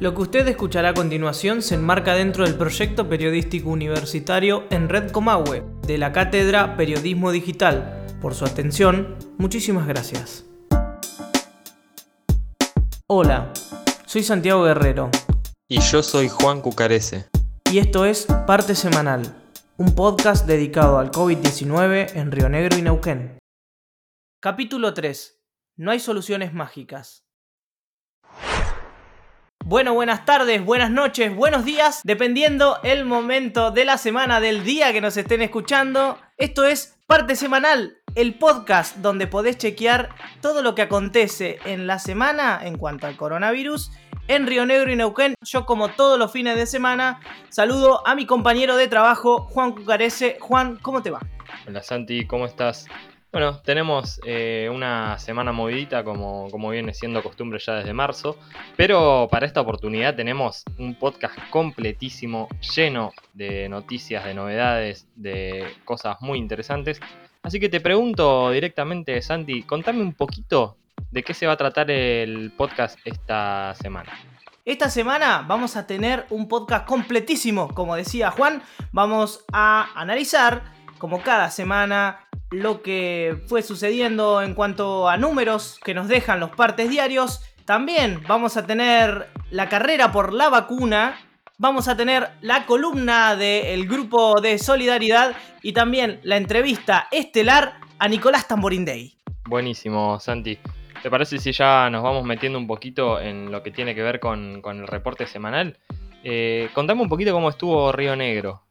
Lo que usted escuchará a continuación se enmarca dentro del proyecto periodístico universitario en Red Comahue de la Cátedra Periodismo Digital. Por su atención, muchísimas gracias. Hola, soy Santiago Guerrero. Y yo soy Juan Cucarese. Y esto es Parte Semanal, un podcast dedicado al COVID-19 en Río Negro y Neuquén. Capítulo 3. No hay soluciones mágicas. Bueno, buenas tardes, buenas noches, buenos días, dependiendo el momento de la semana, del día que nos estén escuchando. Esto es Parte Semanal, el podcast donde podés chequear todo lo que acontece en la semana en cuanto al coronavirus en Río Negro y Neuquén. Yo como todos los fines de semana saludo a mi compañero de trabajo, Juan Cucarese. Juan, ¿cómo te va? Hola Santi, ¿cómo estás? Bueno, tenemos eh, una semana movidita como, como viene siendo costumbre ya desde marzo, pero para esta oportunidad tenemos un podcast completísimo, lleno de noticias, de novedades, de cosas muy interesantes. Así que te pregunto directamente, Santi, contame un poquito de qué se va a tratar el podcast esta semana. Esta semana vamos a tener un podcast completísimo, como decía Juan, vamos a analizar, como cada semana, lo que fue sucediendo en cuanto a números que nos dejan los partes diarios. También vamos a tener la carrera por la vacuna. Vamos a tener la columna del grupo de solidaridad y también la entrevista estelar a Nicolás Tamborindey. Buenísimo, Santi. ¿Te parece si ya nos vamos metiendo un poquito en lo que tiene que ver con, el reporte semanal? Eh, contame un poquito cómo estuvo Río Negro.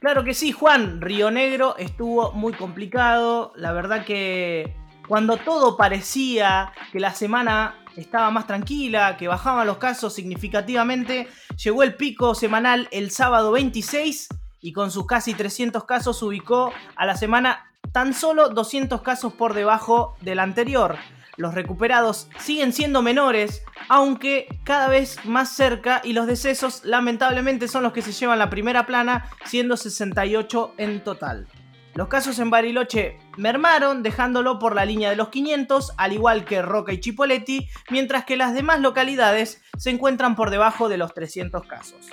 Claro que sí, Juan. Río Negro estuvo muy complicado. La verdad que cuando todo parecía que la semana estaba más tranquila, que bajaban los casos significativamente, llegó el pico semanal el sábado 26 y con sus casi 300 casos ubicó a la semana tan solo 200 casos por debajo del anterior. Los recuperados siguen siendo menores, aunque cada vez más cerca y los decesos lamentablemente son los que se llevan la primera plana, siendo 68 en total. Los casos en Bariloche mermaron, dejándolo por la línea de los 500, al igual que Roca y Chipoletti, mientras que las demás localidades se encuentran por debajo de los 300 casos.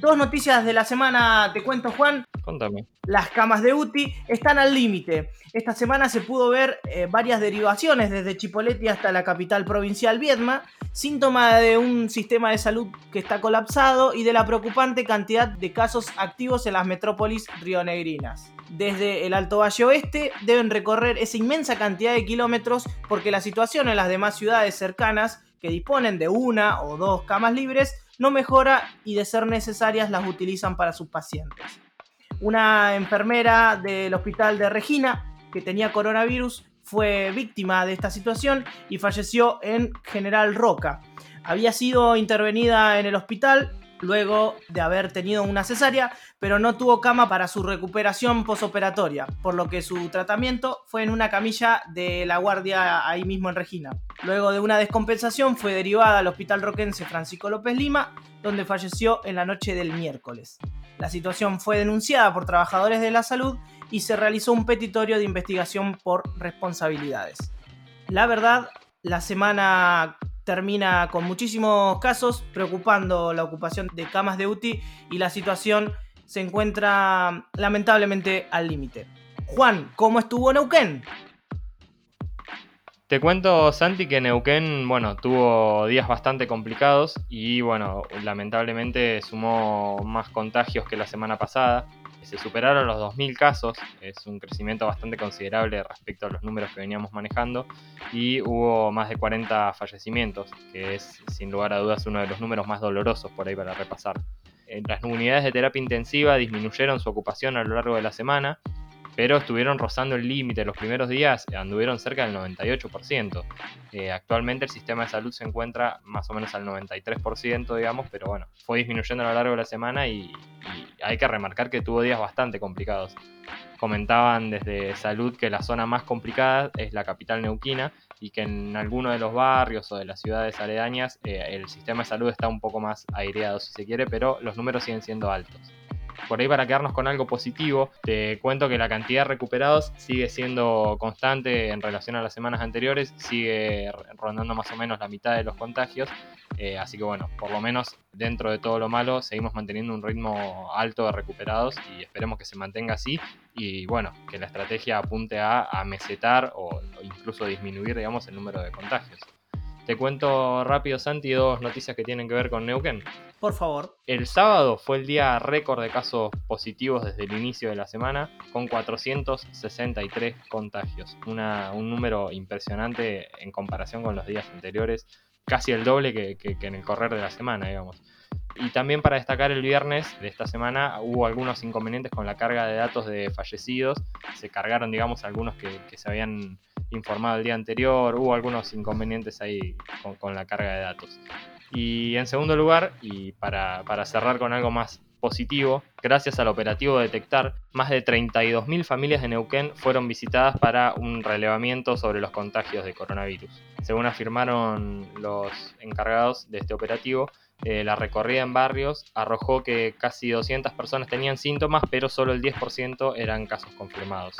Dos noticias de la semana, te cuento Juan. Contame. Las camas de UTI están al límite. Esta semana se pudo ver eh, varias derivaciones desde Chipoleti hasta la capital provincial Viedma, síntoma de un sistema de salud que está colapsado y de la preocupante cantidad de casos activos en las metrópolis rionegrinas. Desde el Alto Valle Oeste deben recorrer esa inmensa cantidad de kilómetros porque la situación en las demás ciudades cercanas que disponen de una o dos camas libres no mejora y de ser necesarias las utilizan para sus pacientes. Una enfermera del hospital de Regina que tenía coronavirus fue víctima de esta situación y falleció en General Roca. Había sido intervenida en el hospital luego de haber tenido una cesárea, pero no tuvo cama para su recuperación posoperatoria, por lo que su tratamiento fue en una camilla de la guardia ahí mismo en Regina. Luego de una descompensación fue derivada al Hospital Roquense Francisco López Lima, donde falleció en la noche del miércoles. La situación fue denunciada por trabajadores de la salud y se realizó un petitorio de investigación por responsabilidades. La verdad, la semana termina con muchísimos casos, preocupando la ocupación de camas de UTI y la situación se encuentra lamentablemente al límite. Juan, ¿cómo estuvo Neuquén? Te cuento, Santi, que Neuquén, bueno, tuvo días bastante complicados y, bueno, lamentablemente sumó más contagios que la semana pasada se superaron los 2.000 casos, es un crecimiento bastante considerable respecto a los números que veníamos manejando, y hubo más de 40 fallecimientos, que es sin lugar a dudas uno de los números más dolorosos por ahí para repasar. Las unidades de terapia intensiva disminuyeron su ocupación a lo largo de la semana, pero estuvieron rozando el límite. Los primeros días anduvieron cerca del 98%. Eh, actualmente el sistema de salud se encuentra más o menos al 93%, digamos, pero bueno, fue disminuyendo a lo largo de la semana y, hay que remarcar que tuvo días bastante complicados. Comentaban desde salud que la zona más complicada es la capital neuquina y que en algunos de los barrios o de las ciudades aledañas eh, el sistema de salud está un poco más aireado si se quiere, pero los números siguen siendo altos. Por ahí para quedarnos con algo positivo, te cuento que la cantidad de recuperados sigue siendo constante en relación a las semanas anteriores, sigue rondando más o menos la mitad de los contagios. Eh, así que bueno, por lo menos dentro de todo lo malo, seguimos manteniendo un ritmo alto de recuperados y esperemos que se mantenga así. Y bueno, que la estrategia apunte a, a mesetar o incluso disminuir, digamos, el número de contagios. Te cuento rápido, Santi, dos noticias que tienen que ver con Neuquén. Por favor. El sábado fue el día récord de casos positivos desde el inicio de la semana, con 463 contagios. un número impresionante en comparación con los días anteriores, casi el doble que, que en el correr de la semana, digamos. Y también para destacar el viernes de esta semana hubo algunos inconvenientes con la carga de datos de fallecidos. Se cargaron, digamos, algunos que, se habían informado el día anterior. Hubo algunos inconvenientes ahí con, la carga de datos. Y en segundo lugar, y para, para cerrar con algo más positivo, gracias al operativo Detectar, más de 32.000 familias de Neuquén fueron visitadas para un relevamiento sobre los contagios de coronavirus. Según afirmaron los encargados de este operativo, eh, la recorrida en barrios arrojó que casi 200 personas tenían síntomas, pero solo el 10% eran casos confirmados.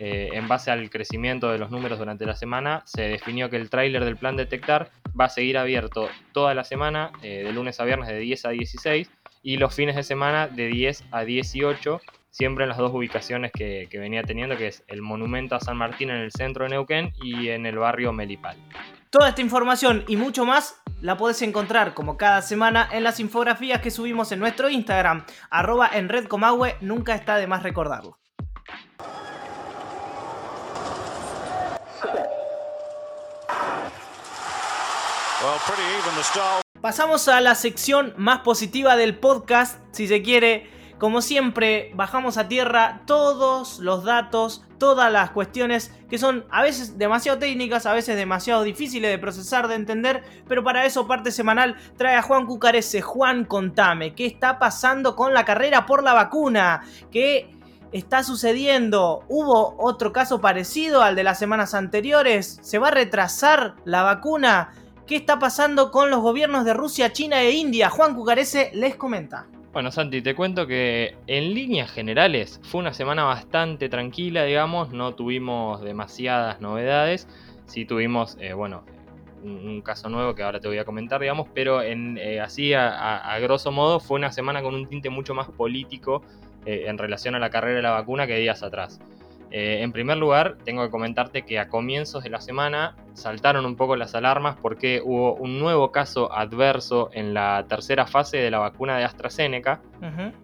Eh, en base al crecimiento de los números durante la semana, se definió que el tráiler del plan Detectar va a seguir abierto toda la semana, eh, de lunes a viernes de 10 a 16, y los fines de semana de 10 a 18, siempre en las dos ubicaciones que, que venía teniendo, que es el Monumento a San Martín en el centro de Neuquén y en el barrio Melipal. Toda esta información y mucho más la puedes encontrar como cada semana en las infografías que subimos en nuestro Instagram, arroba en Red nunca está de más recordarlo. Pasamos a la sección más positiva del podcast, si se quiere. Como siempre, bajamos a tierra todos los datos, todas las cuestiones que son a veces demasiado técnicas, a veces demasiado difíciles de procesar, de entender, pero para eso parte semanal trae a Juan Cucarese. Juan, contame, ¿qué está pasando con la carrera por la vacuna? ¿Qué está sucediendo? ¿Hubo otro caso parecido al de las semanas anteriores? ¿Se va a retrasar la vacuna? ¿Qué está pasando con los gobiernos de Rusia, China e India? Juan Cucarese les comenta. Bueno, Santi, te cuento que en líneas generales fue una semana bastante tranquila, digamos, no tuvimos demasiadas novedades, sí tuvimos, eh, bueno, un, caso nuevo que ahora te voy a comentar, digamos, pero en, eh, así a, grosso modo fue una semana con un tinte mucho más político eh, en relación a la carrera de la vacuna que días atrás. Eh, en primer lugar, tengo que comentarte que a comienzos de la semana saltaron un poco las alarmas porque hubo un nuevo caso adverso en la tercera fase de la vacuna de AstraZeneca,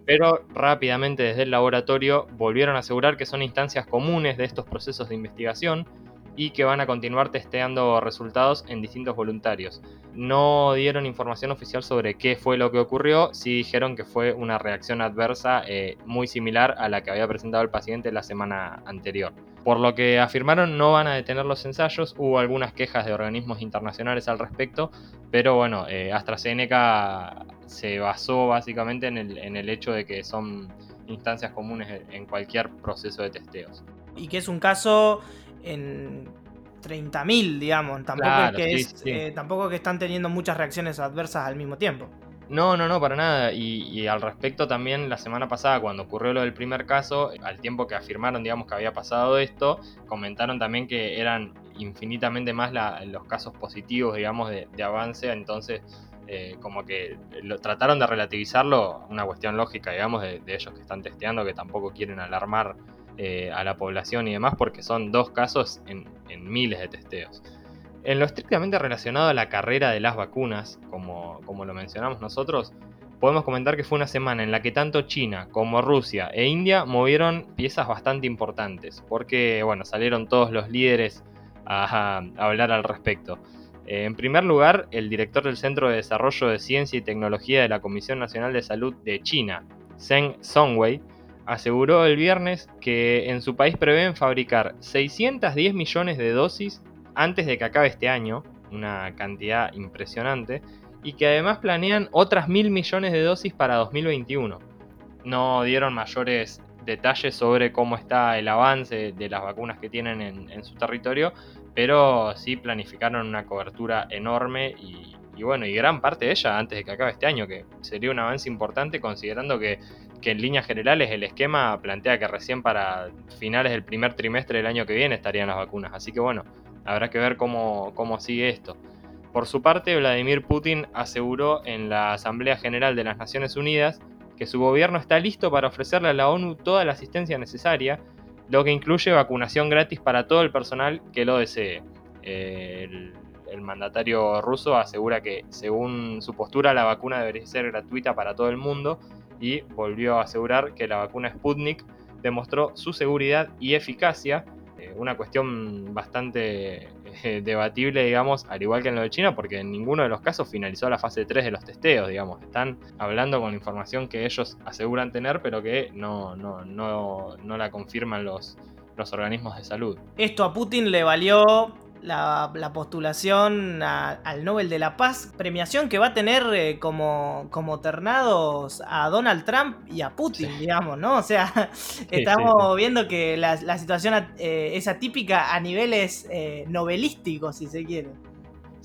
pero rápidamente desde el laboratorio volvieron a asegurar que son instancias comunes de estos procesos de investigación y que van a continuar testeando resultados en distintos voluntarios. No dieron información oficial sobre qué fue lo que ocurrió, sí dijeron que fue una reacción adversa eh, muy similar a la que había presentado el paciente la semana anterior. Por lo que afirmaron no van a detener los ensayos, hubo algunas quejas de organismos internacionales al respecto, pero bueno, eh, AstraZeneca se basó básicamente en el, en el hecho de que son instancias comunes en cualquier proceso de testeos. Y que es un caso en 30.000, digamos. Tampoco, es que eh, tampoco que están teniendo muchas reacciones adversas al mismo tiempo. No, no, no, para nada. Y, al respecto también la semana pasada, cuando ocurrió lo del primer caso, al tiempo que afirmaron, digamos, que había pasado esto, comentaron también que eran infinitamente más los casos positivos, digamos, de, avance. Entonces, eh, como que lo, trataron de relativizarlo, una cuestión lógica, digamos, de, de ellos que están testeando, que tampoco quieren alarmar eh, a la población y demás, porque son dos casos en, miles de testeos. En lo estrictamente relacionado a la carrera de las vacunas, como, como lo mencionamos nosotros, podemos comentar que fue una semana en la que tanto China como Rusia e India movieron piezas bastante importantes, porque bueno, salieron todos los líderes a, hablar al respecto. Eh, en primer lugar, el director del Centro de Desarrollo de Ciencia y Tecnología de la Comisión Nacional de Salud de China, Zheng Songwei, aseguró el viernes que en su país prevén fabricar 610 millones de dosis antes de que acabe este año, una cantidad impresionante, y que además planean otras mil millones de dosis para 2021. No dieron mayores detalles sobre cómo está el avance de las vacunas que tienen en, su territorio, pero sí planificaron una cobertura enorme y, y, bueno, y gran parte de ella antes de que acabe este año, que sería un avance importante considerando que que en líneas generales el esquema plantea que recién para finales del primer trimestre del año que viene estarían las vacunas. Así que bueno, habrá que ver cómo, cómo sigue esto. Por su parte, Vladimir Putin aseguró en la Asamblea General de las Naciones Unidas que su gobierno está listo para ofrecerle a la ONU toda la asistencia necesaria, lo que incluye vacunación gratis para todo el personal que lo desee. El, el, mandatario ruso asegura que, según su postura, la vacuna debería ser gratuita para todo el mundo y volvió a asegurar que la vacuna Sputnik demostró su seguridad y eficacia, eh, una cuestión bastante eh, debatible, digamos, al igual que en lo de China, porque en ninguno de los casos finalizó la fase 3 de los testeos, digamos. Están hablando con información que ellos aseguran tener, pero que no, no, no, no la confirman los, los organismos de salud. Esto a Putin le valió la, postulación al Nobel de la Paz, premiación que va a tener eh, como, como ternados a Donald Trump y a Putin, digamos, ¿no? O sea, estamos viendo que la, situación eh, es atípica a niveles eh, novelísticos, si se quiere.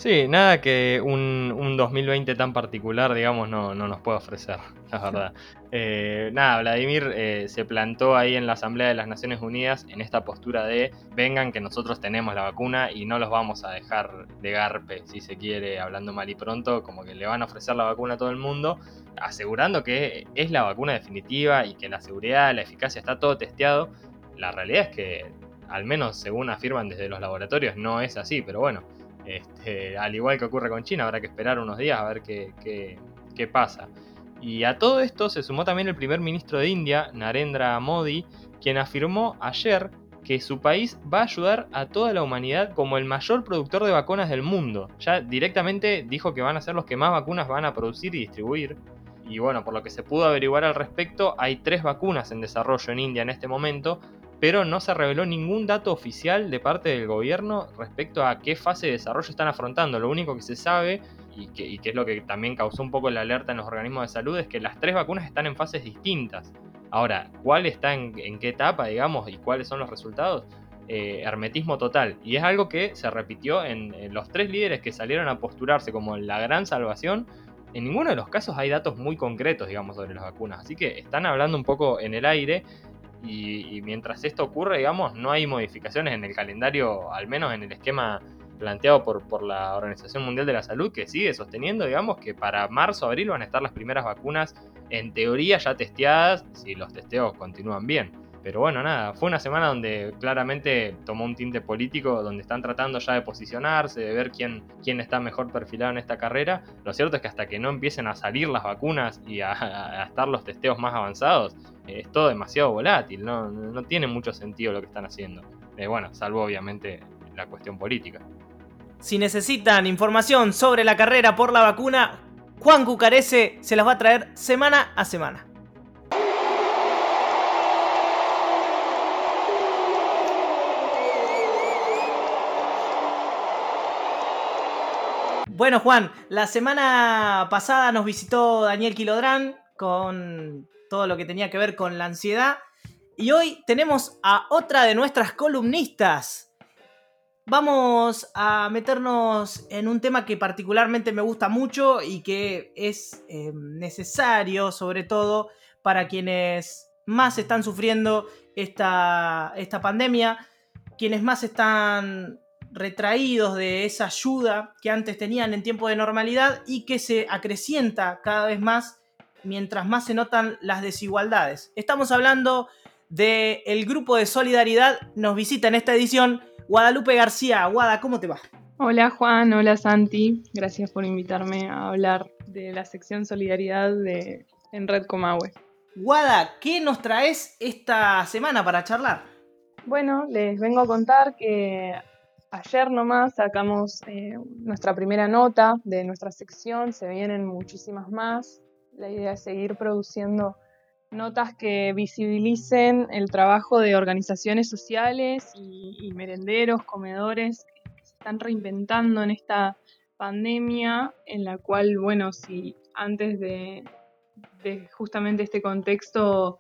Sí, nada que un, 2020 tan particular, digamos, no, no nos puede ofrecer, la verdad. Eh, nada, Vladimir eh, se plantó ahí en la Asamblea de las Naciones Unidas en esta postura de vengan que nosotros tenemos la vacuna y no los vamos a dejar de garpe, si se quiere, hablando mal y pronto, como que le van a ofrecer la vacuna a todo el mundo, asegurando que es la vacuna definitiva y que la seguridad, la eficacia está todo testeado. La realidad es que, al menos según afirman desde los laboratorios, no es así, pero bueno este, al igual que ocurre con China, habrá que esperar unos días a ver qué, qué, pasa. Y a todo esto se sumó también el primer ministro de India, Narendra Modi, quien afirmó ayer que su país va a ayudar a toda la humanidad como el mayor productor de vacunas del mundo. Ya directamente dijo que van a ser los que más vacunas van a producir y distribuir. Y bueno, por lo que se pudo averiguar al respecto, hay tres vacunas en desarrollo en India en este momento, pero no se reveló ningún dato oficial de parte del gobierno respecto a qué fase de desarrollo están afrontando. Lo único que se sabe, y que, es lo que también causó un poco la alerta en los organismos de salud, es que las tres vacunas están en fases distintas. Ahora, ¿cuál está en, qué etapa, digamos, y cuáles son los resultados? Eh, hermetismo total. Y es algo que se repitió en, en los tres líderes que salieron a posturarse como la gran salvación en ninguno de los casos hay datos muy concretos, digamos, sobre las vacunas. Así que están hablando un poco en el aire y, mientras esto ocurre, digamos, no hay modificaciones en el calendario, al menos en el esquema planteado por, la Organización Mundial de la Salud, que sigue sosteniendo, digamos, que para marzo, abril van a estar las primeras vacunas, en teoría ya testeadas, si los testeos continúan bien. Pero bueno, nada, fue una semana donde claramente tomó un tinte político, donde están tratando ya de posicionarse, de ver quién, quién está mejor perfilado en esta carrera. Lo cierto es que hasta que no empiecen a salir las vacunas y a estar los testeos más avanzados, es todo demasiado volátil, no, no tiene mucho sentido lo que están haciendo. Eh, bueno, salvo obviamente la cuestión política. Si necesitan información sobre la carrera por la vacuna, Juan Cucarese se las va a traer semana a semana. Bueno, Juan, la semana pasada nos visitó Daniel Quilodrán con todo lo que tenía que ver con la ansiedad. Y hoy tenemos a otra de nuestras columnistas. Vamos a meternos en un tema que particularmente me gusta mucho y que es eh, necesario, sobre todo para quienes más están sufriendo esta, esta pandemia, quienes más están retraídos de esa ayuda que antes tenían en tiempo de normalidad y que se acrecienta cada vez más mientras más se notan las desigualdades. Estamos hablando del el grupo de solidaridad. Nos visita en esta edición Guadalupe García. Guada, ¿cómo te va? Hola Juan, hola Santi. Gracias por invitarme a hablar de la sección Solidaridad de, en Red Comahue. Guada, ¿qué nos traes esta semana para charlar? Bueno, les vengo a contar que ayer nomás sacamos eh, nuestra primera nota de nuestra sección, se vienen muchísimas más. La idea es seguir produciendo notas que visibilicen el trabajo de organizaciones sociales y, merenderos, comedores que se están reinventando en esta pandemia, en la cual, bueno, si antes de, justamente este contexto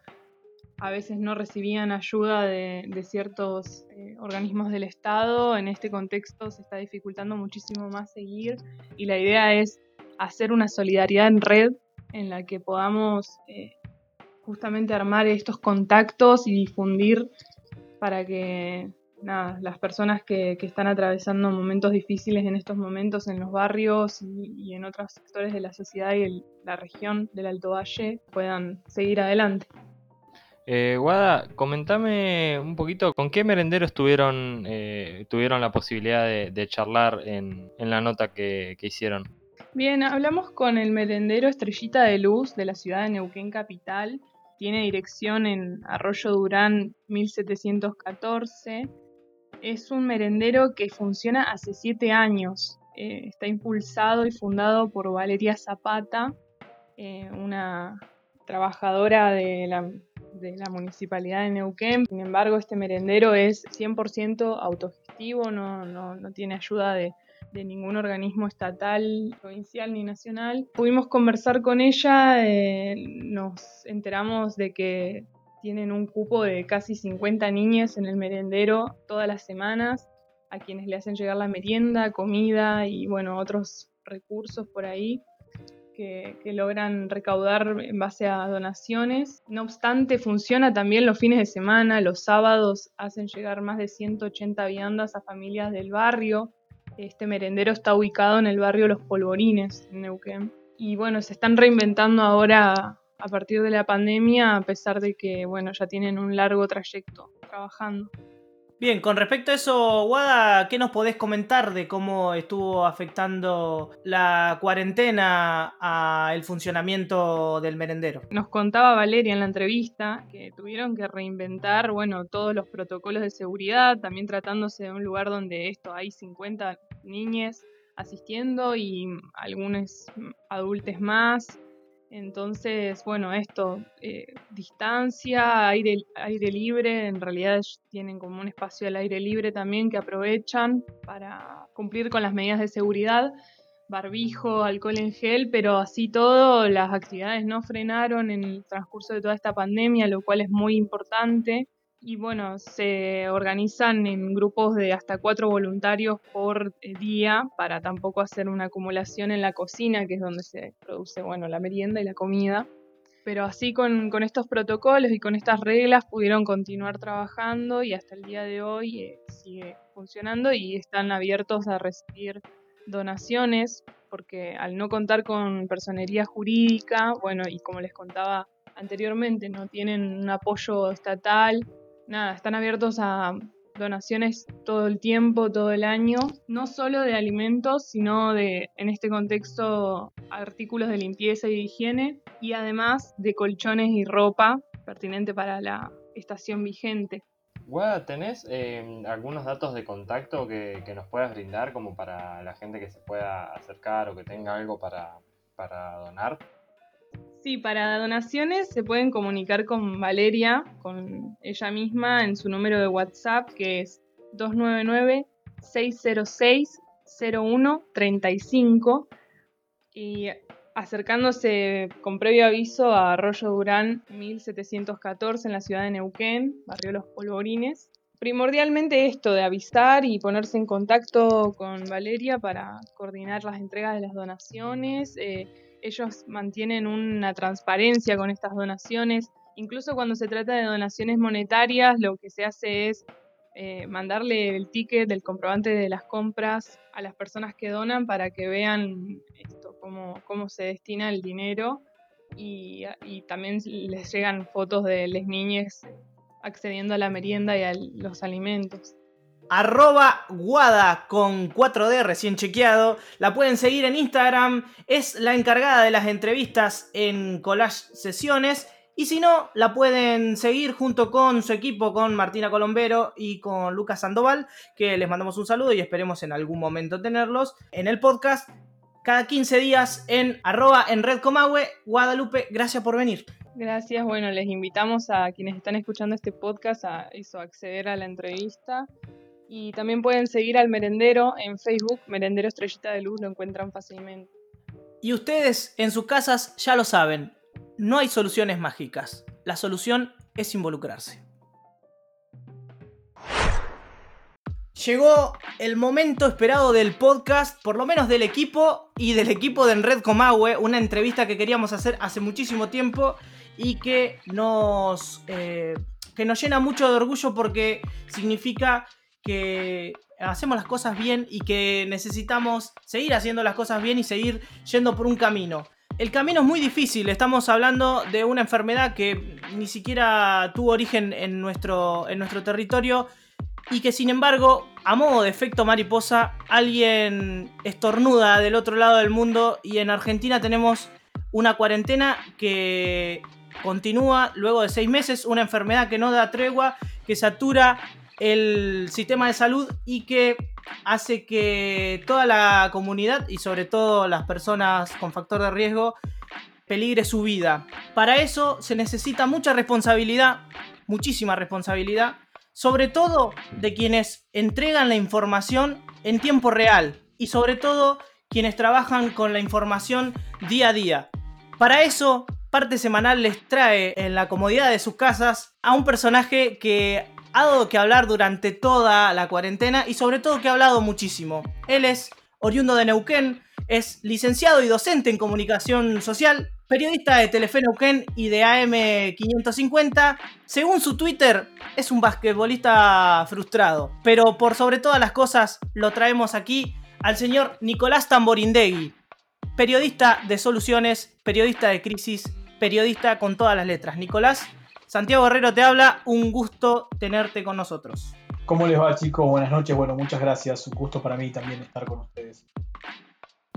a veces no recibían ayuda de, ciertos eh, organismos del Estado, en este contexto se está dificultando muchísimo más seguir y la idea es hacer una solidaridad en red en la que podamos eh, justamente armar estos contactos y difundir para que nada, las personas que, están atravesando momentos difíciles en estos momentos en los barrios y, en otros sectores de la sociedad y la región del Alto Valle puedan seguir adelante. Eh, Guada, comentame un poquito con qué merendero estuvieron, eh, tuvieron la posibilidad de, charlar en, la nota que, hicieron. Bien, hablamos con el merendero Estrellita de Luz de la ciudad de Neuquén Capital. Tiene dirección en Arroyo Durán 1714. Es un merendero que funciona hace siete años. Eh, está impulsado y fundado por Valeria Zapata, una trabajadora de la municipalidad de Neuquén. Sin embargo, este merendero es 100% autogestivo, no, tiene ayuda de, ningún organismo estatal, provincial ni nacional. Pudimos conversar con ella, eh, nos enteramos de que tienen un cupo de casi 50 niñas en el merendero todas las semanas, a quienes le hacen llegar la merienda, comida y bueno, otros recursos por ahí que, logran recaudar en base a donaciones. No obstante, funciona también los fines de semana, los sábados hacen llegar más de 180 viandas a familias del barrio. Este merendero está ubicado en el barrio Los Polvorines, en Neuquén. Y bueno, se están reinventando ahora a partir de la pandemia, a pesar de que bueno, ya tienen un largo trayecto trabajando. Bien, con respecto a eso, Wada, ¿qué nos podés comentar de cómo estuvo afectando la cuarentena al funcionamiento del merendero? Nos contaba Valeria en la entrevista que tuvieron que reinventar, bueno, todos los protocolos de seguridad, también tratándose de un lugar donde esto hay 50 niñas asistiendo y algunos adultos más. Entonces, bueno, esto, eh, distancia, aire, aire libre, en realidad tienen como un espacio al aire libre también que aprovechan para cumplir con las medidas de seguridad, barbijo, alcohol en gel, pero así todo, las actividades no frenaron en el transcurso de toda esta pandemia, lo cual es muy importante y bueno, se organizan en grupos de hasta cuatro voluntarios por eh, día para tampoco hacer una acumulación en la cocina, que es donde se produce bueno, la merienda y la comida. Pero así con, estos protocolos y con estas reglas pudieron continuar trabajando y hasta el día de hoy eh, sigue funcionando y están abiertos a recibir donaciones porque al no contar con personería jurídica, bueno, y como les contaba anteriormente, no tienen un apoyo estatal nada, están abiertos a donaciones todo el tiempo, todo el año, no solo de alimentos, sino de, en este contexto, artículos de limpieza y de higiene, y además de colchones y ropa pertinente para la estación vigente. Guada, ¿tenés eh, algunos datos de contacto que, nos puedas brindar como para la gente que se pueda acercar o que tenga algo para, para donar? Sí, para donaciones se pueden comunicar con Valeria, con ella misma, en su número de WhatsApp, que es 299-606-0135. Y acercándose con previo aviso a Arroyo Durán 1714 en la ciudad de Neuquén, barrio Los Polvorines. Primordialmente esto de avisar y ponerse en contacto con Valeria para coordinar las entregas de las donaciones. Eh, ellos mantienen una transparencia con estas donaciones. Incluso cuando se trata de donaciones monetarias, lo que se hace es eh, mandarle el ticket del comprobante de las compras a las personas que donan para que vean esto, cómo, cómo se destina el dinero. Y, y también les llegan fotos de las niñas accediendo a la merienda y a los alimentos arroba guada con 4D recién chequeado. La pueden seguir en Instagram. Es la encargada de las entrevistas en Collage Sesiones. Y si no, la pueden seguir junto con su equipo, con Martina Colombero y con Lucas Sandoval, que les mandamos un saludo y esperemos en algún momento tenerlos en el podcast cada 15 días en arroba en Red Comahue. Guadalupe, gracias por venir. Gracias, bueno, les invitamos a quienes están escuchando este podcast a eso, acceder a la entrevista y también pueden seguir al merendero en Facebook, Merendero Estrellita de Luz, lo encuentran fácilmente. Y ustedes en sus casas ya lo saben, no hay soluciones mágicas. La solución es involucrarse. Llegó el momento esperado del podcast, por lo menos del equipo y del equipo de Enred Comahue, una entrevista que queríamos hacer hace muchísimo tiempo y que nos, eh, que nos llena mucho de orgullo porque significa que hacemos las cosas bien y que necesitamos seguir haciendo las cosas bien y seguir yendo por un camino. El camino es muy difícil, estamos hablando de una enfermedad que ni siquiera tuvo origen en nuestro, en nuestro territorio y que sin embargo, a modo de efecto mariposa, alguien estornuda del otro lado del mundo y en Argentina tenemos una cuarentena que continúa luego de seis meses, una enfermedad que no da tregua, que satura el sistema de salud y que hace que toda la comunidad y sobre todo las personas con factor de riesgo peligre su vida. Para eso se necesita mucha responsabilidad, muchísima responsabilidad, sobre todo de quienes entregan la información en tiempo real y sobre todo quienes trabajan con la información día a día. Para eso, parte semanal les trae en la comodidad de sus casas a un personaje que ha dado que hablar durante toda la cuarentena y sobre todo que ha hablado muchísimo. Él es oriundo de Neuquén, es licenciado y docente en comunicación social, periodista de Telefe Neuquén y de AM550. Según su Twitter, es un basquetbolista frustrado. Pero por sobre todas las cosas, lo traemos aquí al señor Nicolás Tamborindegui, periodista de soluciones, periodista de crisis, periodista con todas las letras. Nicolás, Santiago Guerrero te habla, un gusto tenerte con nosotros. ¿Cómo les va chicos? Buenas noches, bueno, muchas gracias, un gusto para mí también estar con ustedes.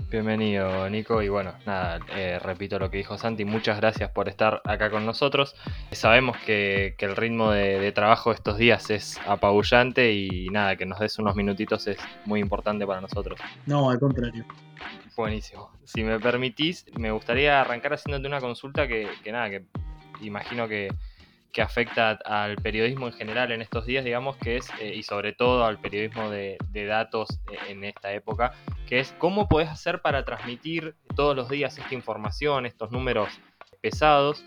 Bienvenido Nico y bueno, nada, eh, repito lo que dijo Santi, muchas gracias por estar acá con nosotros. Sabemos que, el ritmo de, de, trabajo estos días es apabullante y nada, que nos des unos minutitos es muy importante para nosotros. No, al contrario. Buenísimo. Si me permitís, me gustaría arrancar haciéndote una consulta que, que nada, que imagino que, que afecta al periodismo en general en estos días, digamos, que es, eh, y sobre todo al periodismo de, datos eh, en esta época, que es cómo podés hacer para transmitir todos los días esta información, estos números pesados,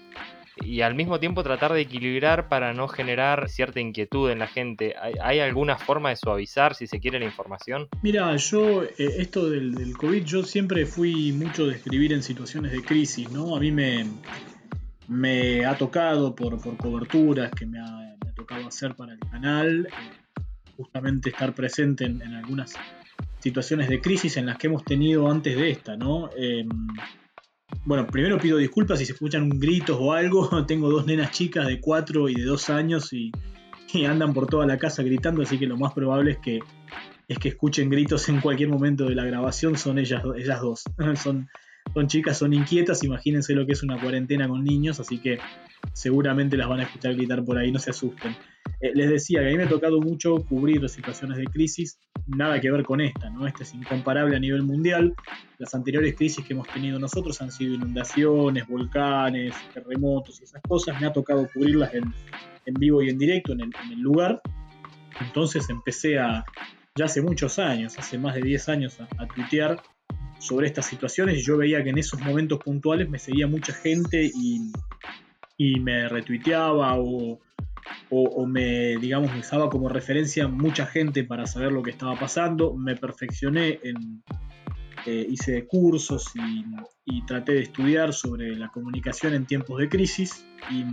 y al mismo tiempo tratar de equilibrar para no generar cierta inquietud en la gente. ¿Hay, alguna forma de suavizar, si se quiere, la información? Mira, yo, eh, esto del, del COVID, yo siempre fui mucho de escribir en situaciones de crisis, ¿no? A mí me me ha tocado por, coberturas que me ha, tocado hacer para el canal, eh, justamente estar presente en, algunas situaciones de crisis en las que hemos tenido antes de esta, ¿no? Em, bueno, primero pido disculpas si se escuchan gritos o algo. Tengo dos nenas chicas de 4 y de 2 años y, andan por toda la casa gritando, así que lo más probable es que, es que escuchen gritos en cualquier momento de la grabación. Son ellas, ellas dos. son, son chicas, son inquietas, imagínense lo que es una cuarentena con niños, así que seguramente las van a escuchar gritar por ahí, no se asusten. Eh, les decía que a mí me ha tocado mucho cubrir situaciones de crisis, nada que ver con esta, ¿no? Este es incomparable a nivel mundial. Las anteriores crisis que hemos tenido nosotros han sido inundaciones, volcanes, terremotos y esas cosas. Me ha tocado cubrirlas en, vivo y en directo en el, lugar. Entonces empecé a, ya hace muchos años, hace más de 10 años, a, a sobre estas situaciones y yo veía que en esos momentos puntuales me seguía mucha gente y, me retuiteaba o, me, digamos, usaba como referencia mucha gente para saber lo que estaba pasando. Me perfeccioné en, eh, hice cursos y, traté de estudiar sobre la comunicación en tiempos de crisis y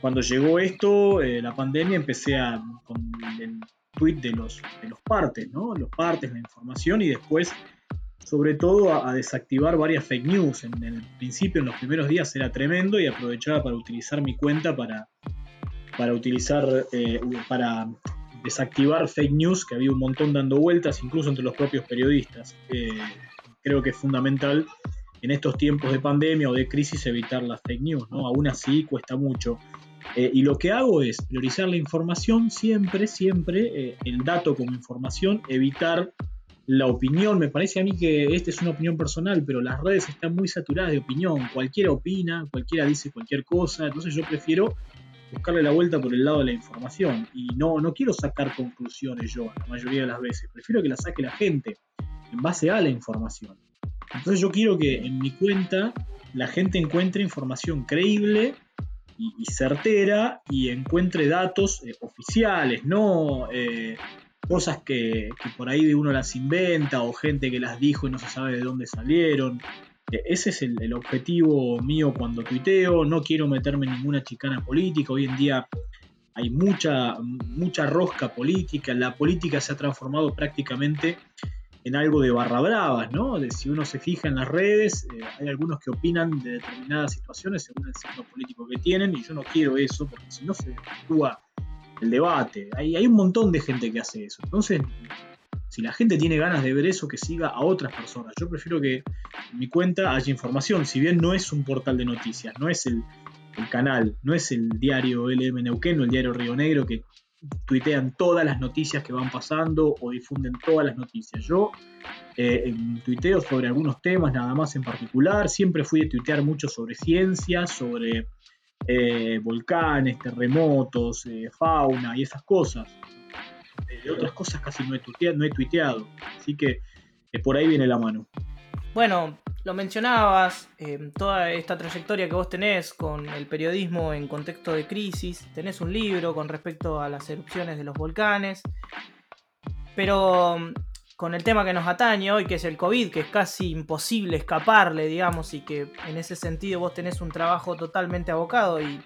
cuando llegó esto, eh, la pandemia, empecé a, con el tweet de los, de los partes, ¿no? Los partes, la información y después sobre todo a, desactivar varias fake news. En, el principio, en los primeros días era tremendo y aprovechaba para utilizar mi cuenta para, para utilizar, eh, para desactivar fake news, que había un montón dando vueltas, incluso entre los propios periodistas. Eh, creo que es fundamental en estos tiempos de pandemia o de crisis evitar las fake news, ¿no? Aún así cuesta mucho. Eh, y lo que hago es priorizar la información siempre, siempre, el dato como información, evitar la opinión, me parece a mí que esta es una opinión personal, pero las redes están muy saturadas de opinión, cualquiera opina, cualquiera dice cualquier cosa, entonces yo prefiero buscarle la vuelta por el lado de la información. Y no, no quiero sacar conclusiones yo la mayoría de las veces, prefiero que la saque la gente en base a la información. Entonces yo quiero que en mi cuenta la gente encuentre información creíble y, certera y encuentre datos eh, oficiales, no... Eh, cosas que, por ahí uno las inventa o gente que las dijo y no se sabe de dónde salieron. E, ese es el, objetivo mío cuando tuiteo. No quiero meterme en ninguna chicana política. Hoy en día hay mucha, mucha rosca política, la política se ha transformado prácticamente en algo de barra bravas, ¿no? De si uno se fija en las redes, eh, hay algunos que opinan de determinadas situaciones según el signo político que tienen, y yo no quiero eso, porque si no se actúa el debate. Hay, hay un montón de gente que hace eso. Entonces, si la gente tiene ganas de ver eso, que siga a otras personas. Yo prefiero que en mi cuenta haya información, si bien no es un portal de noticias, no es el, canal, no es el diario LM Neuquén o el diario Río Negro que tuitean todas las noticias que van pasando o difunden todas las noticias. Yo eh, tuiteo sobre algunos temas nada más en particular, siempre fui a tuitear mucho sobre ciencia, sobre eh, volcanes, terremotos, eh, fauna y esas cosas. De otras cosas casi no he tuiteado, así que eh, por ahí viene la mano. Bueno, lo mencionabas, eh, toda esta trayectoria que vos tenés con el periodismo en contexto de crisis, tenés un libro con respecto a las erupciones de los volcanes, pero mm, con el tema que nos atañe hoy, que es el COVID, que es casi imposible escaparle, digamos, y que en ese sentido vos tenés un trabajo totalmente abocado y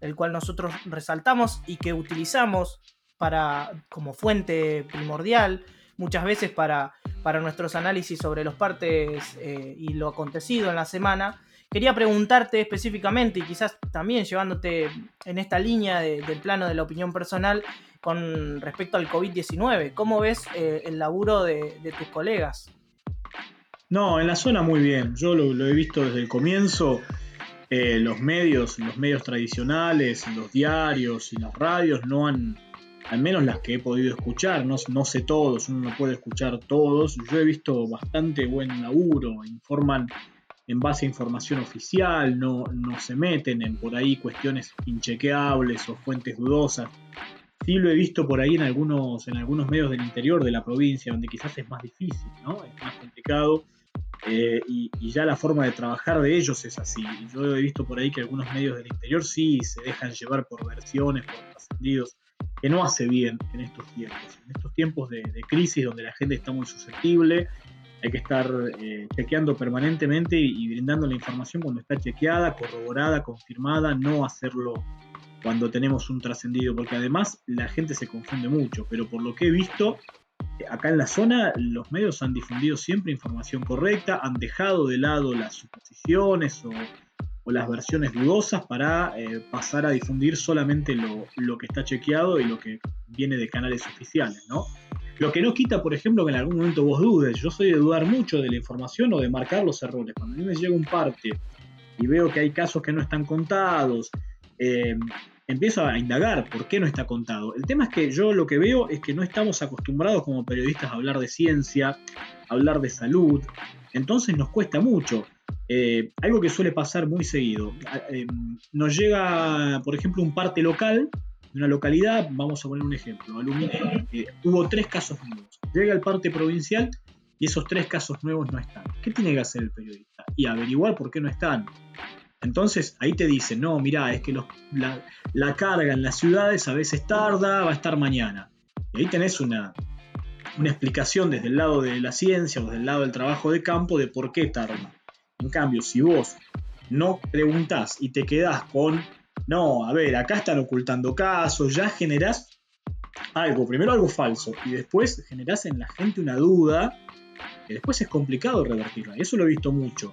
el cual nosotros resaltamos y que utilizamos para, como fuente primordial, muchas veces para, para nuestros análisis sobre los partes eh, y lo acontecido en la semana. Quería preguntarte específicamente y quizás también llevándote en esta línea del plano de la opinión personal con respecto al COVID-19. ¿Cómo ves eh, el laburo de, tus colegas? No, en la zona muy bien. Yo lo, he visto desde el comienzo. Eh, los medios, los medios tradicionales, los diarios y las radios no han, al menos las que he podido escuchar, no, sé todos, uno no puede escuchar todos, yo he visto bastante buen laburo, informan en base a información oficial, no, no se meten en por ahí cuestiones inchequeables o fuentes dudosas. Sí lo he visto por ahí en algunos, en algunos medios del interior de la provincia, donde quizás es más difícil, ¿no? Es más complicado. Eh, y, y, ya la forma de trabajar de ellos es así. Yo he visto por ahí que algunos medios del interior sí se dejan llevar por versiones, por trascendidos que no hace bien en estos tiempos. En estos tiempos de, crisis donde la gente está muy susceptible, hay que estar eh, chequeando permanentemente y, brindando la información cuando está chequeada, corroborada, confirmada, no hacerlo cuando tenemos un trascendido, porque además la gente se confunde mucho, pero por lo que he visto, acá en la zona los medios han difundido siempre información correcta, han dejado de lado las suposiciones o las versiones dudosas para eh, pasar a difundir solamente lo, que está chequeado y lo que viene de canales oficiales, ¿no? Lo que no quita, por ejemplo, que en algún momento vos dudes. Yo soy de dudar mucho de la información o de marcar los errores. Cuando a mí me llega un parte y veo que hay casos que no están contados, eh, empiezo a indagar por qué no está contado. El tema es que yo lo que veo es que no estamos acostumbrados como periodistas a hablar de ciencia, a hablar de salud, entonces nos cuesta mucho. Eh, algo que suele pasar muy seguido. Eh, nos llega, por ejemplo, un parte local de una localidad, vamos a poner un ejemplo, hubo tres casos nuevos. Llega el parte provincial y esos tres casos nuevos no están. ¿Qué tiene que hacer el periodista? Y averiguar por qué no están. Entonces ahí te dicen, no, mira, es que la, carga en las ciudades a veces tarda, va a estar mañana. Y ahí tenés una, una explicación desde el lado de la ciencia o desde el lado del trabajo de campo de por qué tarda. En cambio, si vos no preguntás y te quedás con, no, a ver, acá están ocultando casos, ya generás algo, primero algo falso, y después generás en la gente una duda, que después es complicado revertirla. Eso lo he visto mucho.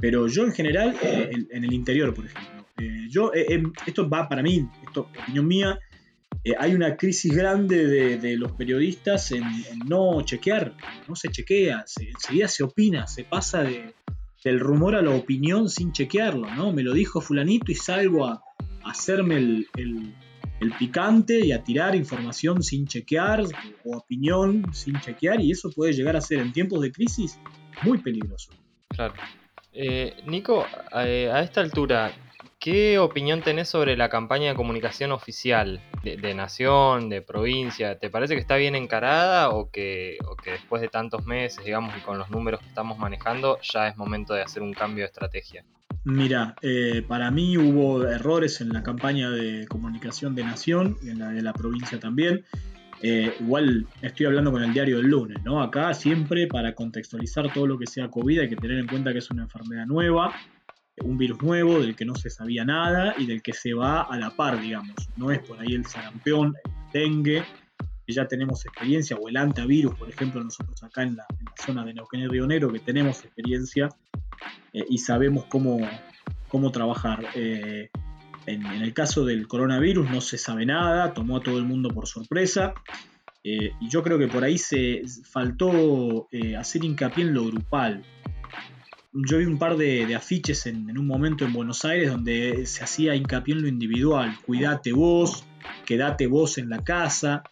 Pero yo en general, eh, en, el interior, por ejemplo, eh, yo, eh, esto va para mí, esto opinión mía, hay una crisis grande de, los periodistas en, no chequear, no se chequea, enseguida se opina, se pasa de, del rumor a la opinión sin chequearlo, ¿no? Me lo dijo fulanito y salgo a, hacerme el, picante y a tirar información sin chequear o opinión sin chequear y eso puede llegar a ser en tiempos de crisis muy peligroso. Claro. Eh, Nico, eh, a esta altura, ¿Qué opinión tenés sobre la campaña de comunicación oficial de, nación, de provincia? ¿Te parece que está bien encarada o que, después de tantos meses, digamos, y con los números que estamos manejando, ya es momento de hacer un cambio de estrategia? Mira, eh, para mí hubo errores en la campaña de comunicación de nación y en la de la provincia también. Eh, igual estoy hablando con el diario del lunes, ¿no? Acá siempre para contextualizar todo lo que sea COVID hay que tener en cuenta que es una enfermedad nueva, un virus nuevo del que no se sabía nada y del que se va a la par, digamos. No es por ahí el sarampión, el dengue, que ya tenemos experiencia, o el antivirus, por ejemplo, nosotros acá en la, zona de Neuquén y Río Negro, que tenemos experiencia eh, y sabemos cómo, cómo trabajar. Eh, en, el caso del coronavirus no se sabe nada, tomó a todo el mundo por sorpresa. Eh, y yo creo que por ahí se faltó hacer hincapié en lo grupal. Yo vi un par de, afiches en, en, un momento en Buenos Aires donde se hacía hincapié en lo individual. Cuídate vos, quédate vos en la casa,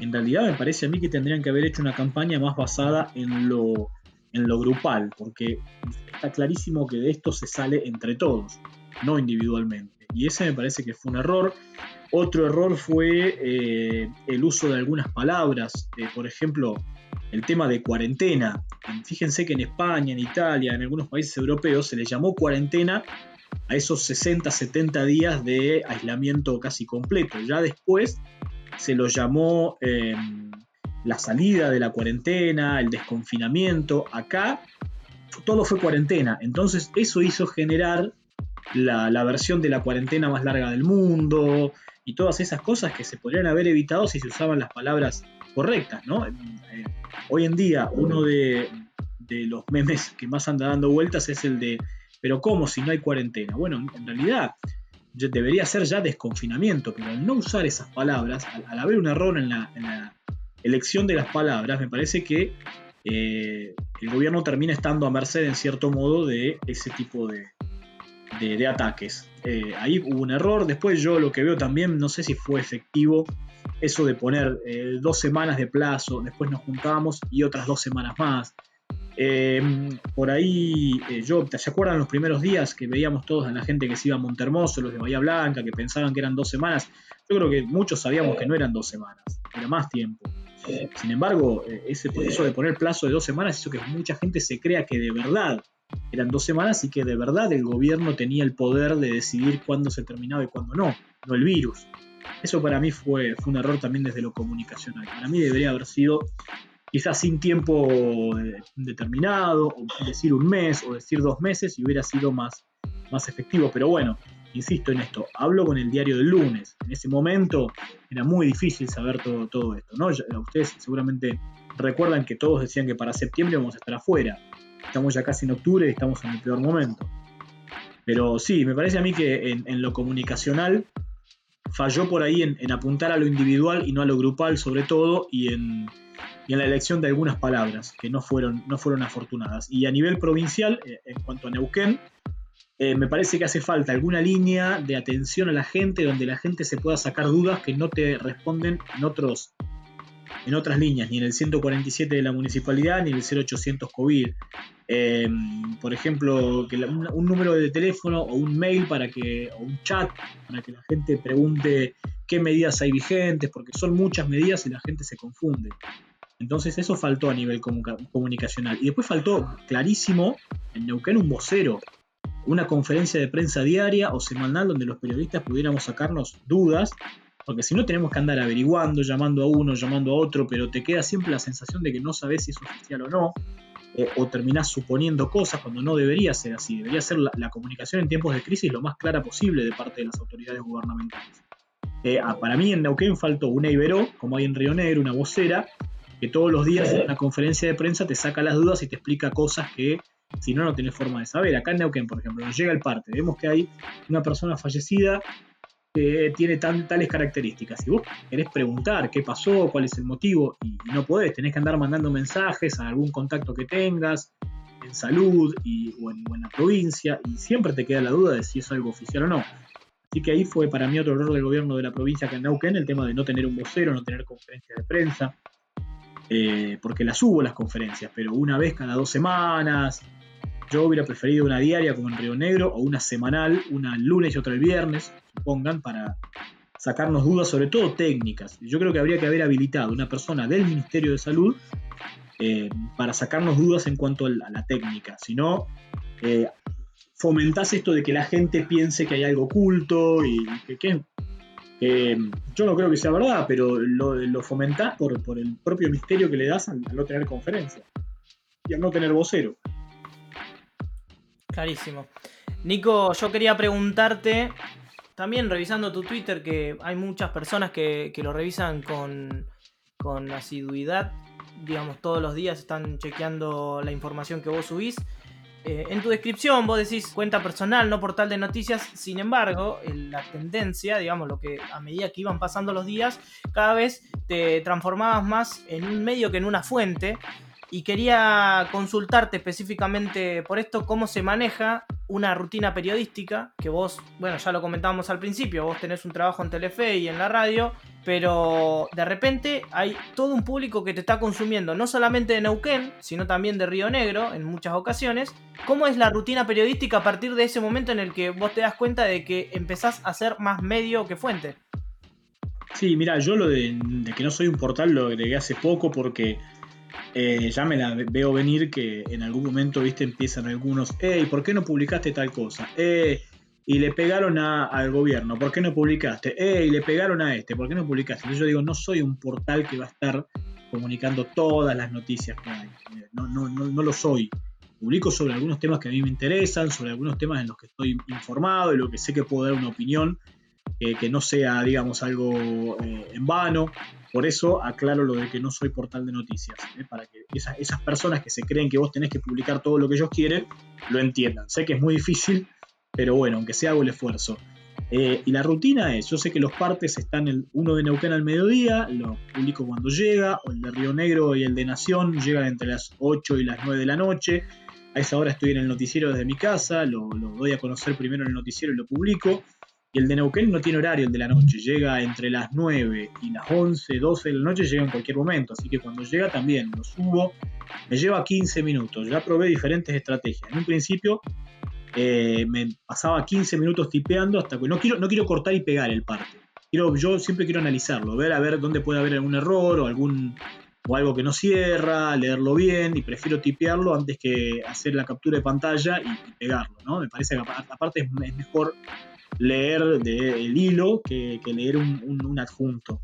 en realidad me parece a mí que tendrían que haber hecho una campaña más basada en lo, en lo grupal, porque está clarísimo que de esto se sale entre todos, no individualmente. Y ese me parece que fue un error. Otro error fue eh, el uso de algunas palabras, eh, por ejemplo, el tema de cuarentena. Fíjense que en España, en Italia, en algunos países europeos se le llamó cuarentena a esos 60, 70 días de aislamiento casi completo. Ya después se lo llamó em, la salida de la cuarentena, el desconfinamiento. Acá todo fue cuarentena. Entonces eso hizo generar la, versión de la cuarentena más larga del mundo y todas esas cosas que se podrían haber evitado si se usaban las palabras correctas. ¿no? Eh, hoy en día uno de, de los memes que más anda dando vueltas es el de, pero ¿cómo si no hay cuarentena? Bueno, en realidad debería ser ya desconfinamiento, pero al no usar esas palabras, al, haber un error en la, elección de las palabras, me parece que eh, el gobierno termina estando a merced en cierto modo de ese tipo de, ataques. Eh, ahí hubo un error, después yo lo que veo también, no sé si fue efectivo eso de poner eh, dos semanas de plazo, después nos juntamos y otras dos semanas más. Em, por ahí, eh, yo, ¿se acuerdan los primeros días que veíamos todos a la gente que se iba a Montermoso, los de Bahía Blanca, que pensaban que eran dos semanas? Yo creo que muchos sabíamos que no eran dos semanas, era más tiempo. Sin embargo, eh, ese, eso de poner plazo de dos semanas hizo que mucha gente se crea que de verdad eran dos semanas y que de verdad el gobierno tenía el poder de decidir cuándo se terminaba y cuándo no, no el virus. Eso para mí fue, un error también desde lo comunicacional. Para mí debería haber sido quizás sin tiempo determinado, o decir un mes o decir dos meses y hubiera sido más, más efectivo. Pero bueno, insisto en esto, hablo con el diario del lunes. En ese momento era muy difícil saber todo, todo esto. ¿no? Ustedes seguramente recuerdan que todos decían que para septiembre vamos a estar afuera. Estamos ya casi en octubre y estamos en el peor momento. Pero sí, me parece a mí que en, lo comunicacional falló por ahí en, apuntar a lo individual y no a lo grupal sobre todo y en, y en la elección de algunas palabras que no fueron, no fueron afortunadas. Y a nivel provincial, eh, en cuanto a Neuquén, eh, me parece que hace falta alguna línea de atención a la gente donde la gente se pueda sacar dudas que no te responden en otros en otras líneas, ni en el 147 de la municipalidad, ni en el 0800 COVID. Em, por ejemplo, que un, número de teléfono o un mail para que, o un chat para que la gente pregunte qué medidas hay vigentes, porque son muchas medidas y la gente se confunde. Entonces eso faltó a nivel comunicacional. Y después faltó clarísimo en Neuquén un vocero, una conferencia de prensa diaria o semanal donde los periodistas pudiéramos sacarnos dudas, porque si no tenemos que andar averiguando, llamando a uno, llamando a otro, pero te queda siempre la sensación de que no sabes si es oficial o no, o terminás suponiendo cosas cuando no debería ser así. Debería ser la, comunicación en tiempos de crisis lo más clara posible de parte de las autoridades gubernamentales. Eh, ah, para mí en Neuquén faltó una Ibero, como hay en Río Negro, una vocera, que todos los días en una conferencia de prensa te saca las dudas y te explica cosas que si no, no tenés forma de saber. Acá en Neuquén, por ejemplo, nos llega el parte, vemos que hay una persona fallecida que tiene tales características. Si vos querés preguntar qué pasó, cuál es el motivo, y, no podés, tenés que andar mandando mensajes a algún contacto que tengas en salud y, o, en, la provincia, y siempre te queda la duda de si es algo oficial o no. Así que ahí fue para mí otro error del gobierno de la provincia acá en Neuquén, el tema de no tener un vocero, no tener conferencia de prensa. Eh, porque las hubo las conferencias, pero una vez cada dos semanas. Yo hubiera preferido una diaria como en Río Negro o una semanal, una el lunes y otra el viernes, supongan, para sacarnos dudas, sobre todo técnicas. Yo creo que habría que haber habilitado una persona del Ministerio de Salud eh, para sacarnos dudas en cuanto a la, técnica. Si no, eh, fomentás esto de que la gente piense que hay algo oculto y que, yo no creo que sea verdad, pero lo, lo fomentás por, el propio misterio que le das al, no tener conferencia y al no tener vocero. Clarísimo. Nico, yo quería preguntarte, también revisando tu Twitter, que hay muchas personas que, lo revisan con, con asiduidad, digamos, todos los días están chequeando la información que vos subís. Eh, en tu descripción vos decís cuenta personal, no portal de noticias, sin embargo, la tendencia, digamos, lo que a medida que iban pasando los días, cada vez te transformabas más en un medio que en una fuente. Y quería consultarte específicamente por esto, cómo se maneja una rutina periodística, que vos, bueno, ya lo comentábamos al principio, vos tenés un trabajo en Telefe y en la radio, pero de repente hay todo un público que te está consumiendo, no solamente de Neuquén, sino también de Río Negro en muchas ocasiones. ¿Cómo es la rutina periodística a partir de ese momento en el que vos te das cuenta de que empezás a ser más medio que fuente? Sí, mira, yo lo de, que no soy un portal lo agregué hace poco porque eh, ya me la veo venir que en algún momento, viste, empiezan algunos, hey, ¿por qué no publicaste tal cosa? Eh, y le pegaron al gobierno, ¿por qué no publicaste? Eh, y le pegaron a este, ¿por qué no publicaste? Entonces yo digo, no soy un portal que va a estar comunicando todas las noticias hay. No, no, no, no lo soy. Publico sobre algunos temas que a mí me interesan, sobre algunos temas en los que estoy informado y lo que sé que puedo dar una opinión eh, que no sea, digamos, algo eh, en vano. Por eso aclaro lo de que no soy portal de noticias, ¿eh? para que esas, personas que se creen que vos tenés que publicar todo lo que ellos quieren, lo entiendan. Sé que es muy difícil, pero bueno, aunque sea hago el esfuerzo. Eh, y la rutina es, yo sé que los partes están el uno de Neuquén al mediodía, lo publico cuando llega, o el de Río Negro y el de Nación llegan entre las 8 y las 9 de la noche. A esa hora estoy en el noticiero desde mi casa, lo, doy a conocer primero en el noticiero y lo publico. Y el de Neuquén no tiene horario, el de la noche, llega entre las 9 y las 11, 12 de la noche, llega en cualquier momento. Así que cuando llega también lo subo, me lleva 15 minutos. Ya probé diferentes estrategias. En un principio eh, me pasaba 15 minutos tipeando hasta que no quiero, no quiero cortar y pegar el parte. Quiero, yo siempre quiero analizarlo, ver a ver dónde puede haber algún error o algún o algo que no cierra, leerlo bien y prefiero tipearlo antes que hacer la captura de pantalla y, pegarlo, ¿no? Me parece que aparte es, mejor leer de, el hilo que, leer un, adjunto.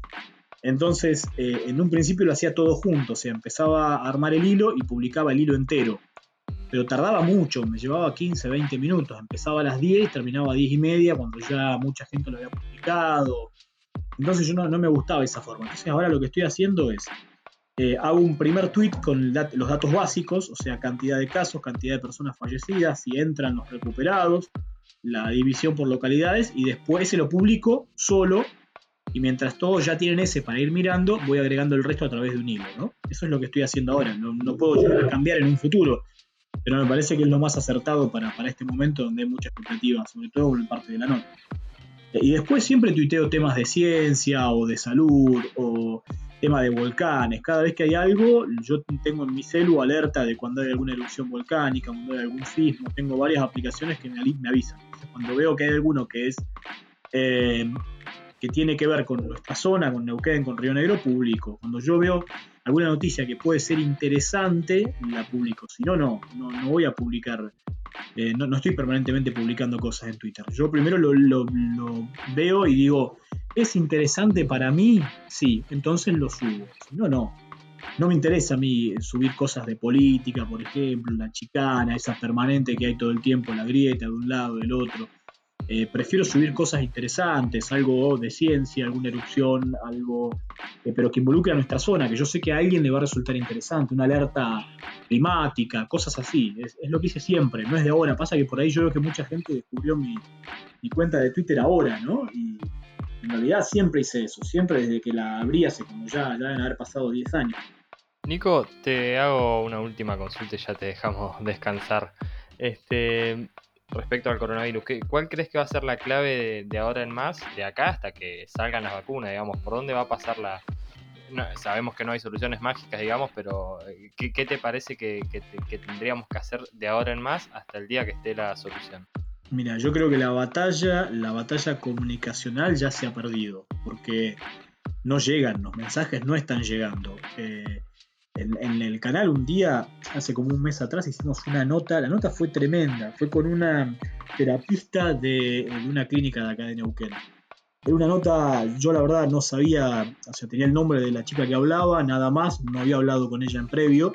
Entonces, eh, en un principio lo hacía todo junto, o sea, empezaba a armar el hilo y publicaba el hilo entero pero tardaba mucho, me llevaba 15, 20 minutos. Empezaba a las 10 terminaba a 10 y media cuando ya mucha gente lo había publicado. Entonces yo no, me gustaba esa forma. Entonces ahora lo que estoy haciendo es, eh, hago un primer tweet con los datos básicos, o sea, cantidad de casos, cantidad de personas fallecidas, si entran los recuperados, la división por localidades, y después se lo publico solo. Y mientras todos ya tienen ese para ir mirando, voy agregando el resto a través de un hilo. ¿no? Eso es lo que estoy haciendo ahora. No, puedo cambiar en un futuro pero me parece que es lo más acertado para, este momento donde hay mucha expectativa, sobre todo por parte de la nota. Y después siempre tuiteo temas de ciencia o de salud o tema de volcanes. Cada vez que hay algo, yo tengo en mi celu alerta de cuando hay alguna erupción volcánica, cuando hay algún sismo. Tengo varias aplicaciones que me, avisan. Cuando veo que hay alguno que es eh, que tiene que ver con nuestra zona, con Neuquén, con Río Negro, publico. Cuando yo veo alguna noticia que puede ser interesante, la publico. Si no, no, no, voy a publicar. Eh, no, estoy permanentemente publicando cosas en Twitter. Yo primero lo, veo y digo, ¿es interesante para mí? Sí, entonces lo subo. Si no, no. No me interesa a mí subir cosas de política, por ejemplo, la chicana, esa permanente que hay todo el tiempo, la grieta de un lado, del otro. Eh, prefiero subir cosas interesantes, algo de ciencia, alguna erupción, algo, eh, pero que involucre a nuestra zona, que yo sé que a alguien le va a resultar interesante, una alerta climática, cosas así. Es, lo que hice siempre, no es de ahora. Pasa que por ahí yo veo que mucha gente descubrió mi, cuenta de Twitter ahora, ¿no? Y en realidad siempre hice eso, siempre desde que la abrí hace como ya, ya deben haber pasado 10 años. Nico, te hago una última consulta y ya te dejamos descansar. Este, respecto al coronavirus. ¿Cuál crees que va a ser la clave de, ahora en más, de acá hasta que salgan las vacunas, digamos? ¿Por dónde va a pasar la...? sabemos que no hay soluciones mágicas, digamos, pero eh, ¿qué, te parece que, tendríamos que hacer de ahora en más hasta el día que esté la solución? Mira, yo creo que la batalla, la batalla comunicacional ya se ha perdido, porque no llegan, los mensajes no están llegando. Eh, en, el canal un día, hace como un mes atrás, hicimos una nota. La nota fue tremenda. Fue con una terapista de, una clínica de acá de Neuquén. Era una nota, yo la verdad no sabía, o sea, tenía el nombre de la chica que hablaba, nada más, no había hablado con ella en previo.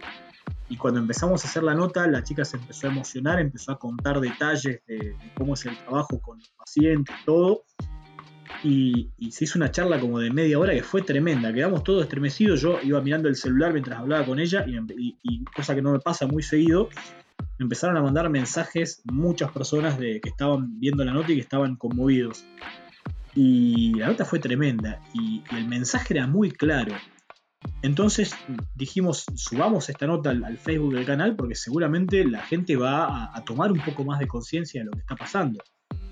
y cuando empezamos a hacer la nota, la chica se empezó a emocionar, empezó a contar detalles de, cómo es el trabajo con los pacientes, todo. Y, se hizo una charla como de media hora que fue tremenda. Quedamos todos estremecidos. Yo iba mirando el celular mientras hablaba con ella y, cosa que no me pasa muy seguido empezaron a mandar mensajes muchas personas de, que estaban viendo la nota y que estaban conmovidos. Y la nota fue tremenda y, el mensaje era muy claro. Entonces dijimos, subamos esta nota al, Facebook del canal porque seguramente la gente va a, tomar un poco más de conciencia de lo que está pasando.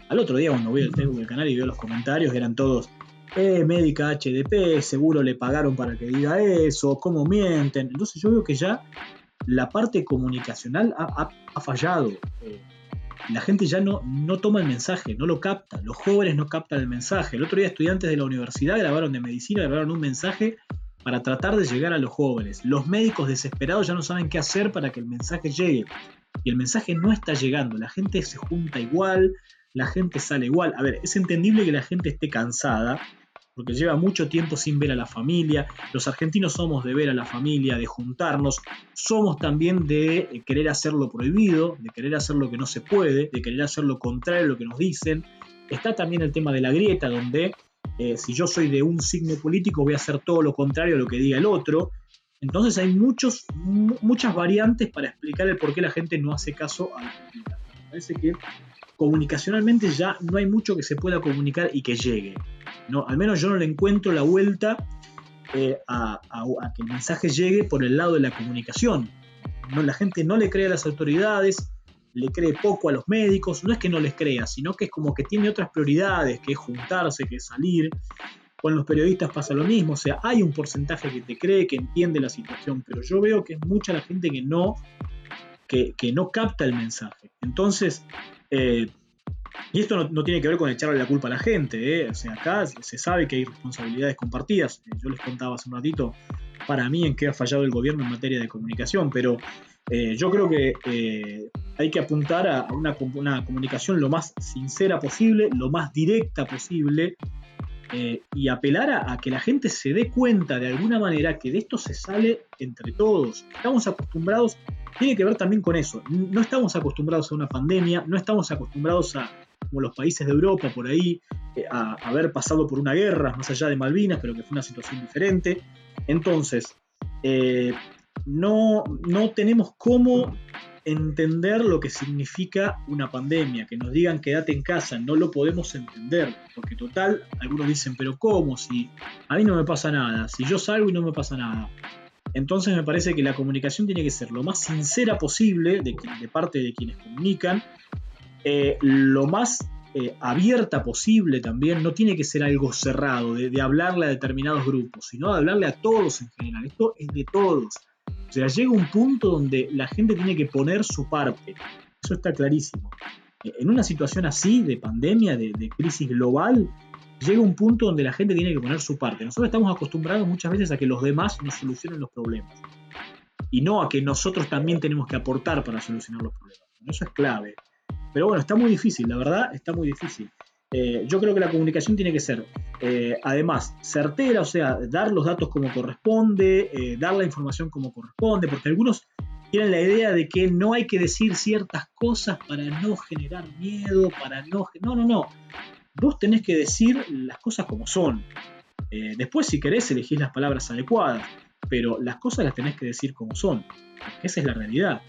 Al otro día cuando voy al Facebook del canal y veo los comentarios, eran todos, eh, médica HDP, seguro le pagaron para que diga eso, cómo mienten. Entonces yo veo que ya la parte comunicacional ha, fallado. Eh, la gente ya no, no toma el mensaje, no lo capta. Los jóvenes no captan el mensaje. El otro día estudiantes de la universidad grabaron de medicina, grabaron un mensaje para tratar de llegar a los jóvenes. Los médicos desesperados ya no saben qué hacer para que el mensaje llegue. Y el mensaje no está llegando. La gente se junta igual, la gente sale igual. A ver, es entendible que la gente esté cansada, porque lleva mucho tiempo sin ver a la familia. Los argentinos somos de ver a la familia, de juntarnos, somos también de eh, querer hacer lo prohibido, de querer hacer lo que no se puede, de querer hacer lo contrario a lo que nos dicen. Está también el tema de la grieta, donde eh, si yo soy de un signo político voy a hacer todo lo contrario a lo que diga el otro. Entonces hay muchos, muchas variantes para explicar el por qué la gente no hace caso a la política. Parece que comunicacionalmente ya no hay mucho que se pueda comunicar y que llegue. ¿no? Al menos yo no le encuentro la vuelta eh, a, que el mensaje llegue por el lado de la comunicación. No, la gente no le cree a las autoridades, le cree poco a los médicos, no es que no les crea, sino que es como que tiene otras prioridades, que es juntarse, que es salir. Con los periodistas pasa lo mismo, o sea, hay un porcentaje que te cree, que entiende la situación, pero yo veo que es mucha la gente que no, que, que no capta el mensaje. Entonces, eh, y esto no, tiene que ver con echarle la culpa a la gente, ¿eh? o sea, acá se sabe que hay responsabilidades compartidas. Eh, yo les contaba hace un ratito para mí en qué ha fallado el gobierno en materia de comunicación, pero yo creo que hay que apuntar a una, comunicación lo más sincera posible, lo más directa posible, y apelar a, que la gente se dé cuenta de alguna manera que de esto se sale entre todos. Estamos acostumbrados tiene que ver también con eso. No estamos acostumbrados a una pandemia, no estamos acostumbrados a, como los países de Europa por ahí, eh, a, haber pasado por una guerra, más allá de Malvinas, pero que fue una situación diferente. Entonces, eh, no, no tenemos cómo entender lo que significa una pandemia, que nos digan quédate en casa, no lo podemos entender, porque total, algunos dicen, pero ¿cómo? Si a mí no me pasa nada, si yo salgo y no me pasa nada. Entonces me parece que la comunicación tiene que ser lo más sincera posible de, parte de quienes comunican, eh, lo más eh, abierta posible también, no tiene que ser algo cerrado, de, hablarle a determinados grupos, sino de hablarle a todos en general. Esto es de todos. O sea, llega un punto donde la gente tiene que poner su parte. Eso está clarísimo. En una situación así, de pandemia, de crisis global, llega un punto donde la gente tiene que poner su parte. Nosotros estamos acostumbrados muchas veces a que los demás nos solucionen los problemas y no a que nosotros también tenemos que aportar para solucionar los problemas. Eso es clave. Pero bueno, está muy difícil, la verdad, está muy difícil. Eh, yo creo que la comunicación tiene que ser, eh, además, certera, o sea, dar los datos como corresponde, eh, dar la información como corresponde, porque algunos tienen la idea de que no hay que decir ciertas cosas para no generar miedo, para no... No, no, no vos tenés que decir las cosas como son. Eh, después, si querés, elegís las palabras adecuadas, pero las cosas las tenés que decir como son. Esa es la realidad.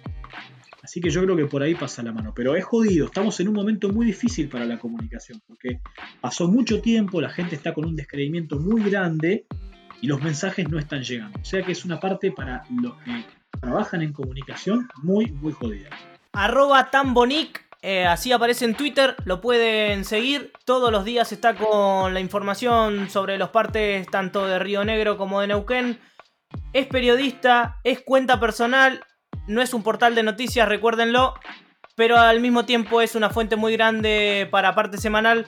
Así que yo creo que por ahí pasa la mano. Pero es jodido, estamos en un momento muy difícil para la comunicación, porque pasó mucho tiempo, la gente está con un descreimiento muy grande y los mensajes no están llegando. O sea que es una parte para los que trabajan en comunicación muy, muy jodida. Arroba eh, así aparece en Twitter, lo pueden seguir. Todos los días está con la información sobre los partes tanto de Río Negro como de Neuquén. Es periodista, es cuenta personal, no es un portal de noticias, recuérdenlo, pero al mismo tiempo es una fuente muy grande para parte semanal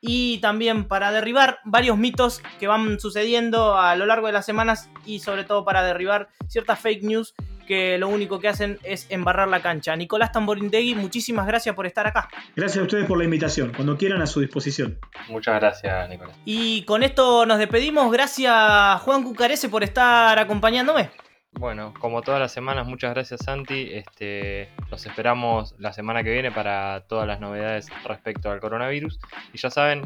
y también para derribar varios mitos que van sucediendo a lo largo de las semanas y sobre todo para derribar ciertas fake news que lo único que hacen es embarrar la cancha. Nicolás Tamborindegui, muchísimas gracias por estar acá. Gracias a ustedes por la invitación, cuando quieran a su disposición. Muchas gracias, Nicolás. Y con esto nos despedimos. Gracias, Juan Cucarese, por estar acompañándome. Bueno, como todas las semanas, muchas gracias Santi. Este, los esperamos la semana que viene para todas las novedades respecto al coronavirus. Y ya saben,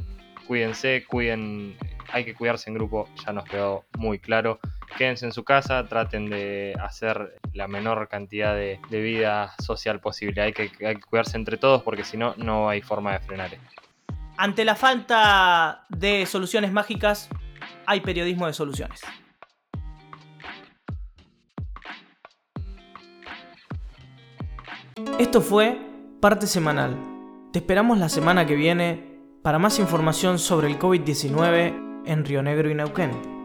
cuídense, cuiden, hay que cuidarse en grupo, ya nos quedó muy claro. Quédense en su casa, traten de hacer la menor cantidad de, vida social posible. Hay que, hay que cuidarse entre todos porque si no, no hay forma de frenar esto. Ante la falta de soluciones mágicas, hay periodismo de soluciones. Esto fue Parte Semanal. Te esperamos la semana que viene para más información sobre el COVID-19 en Río Negro y Neuquén.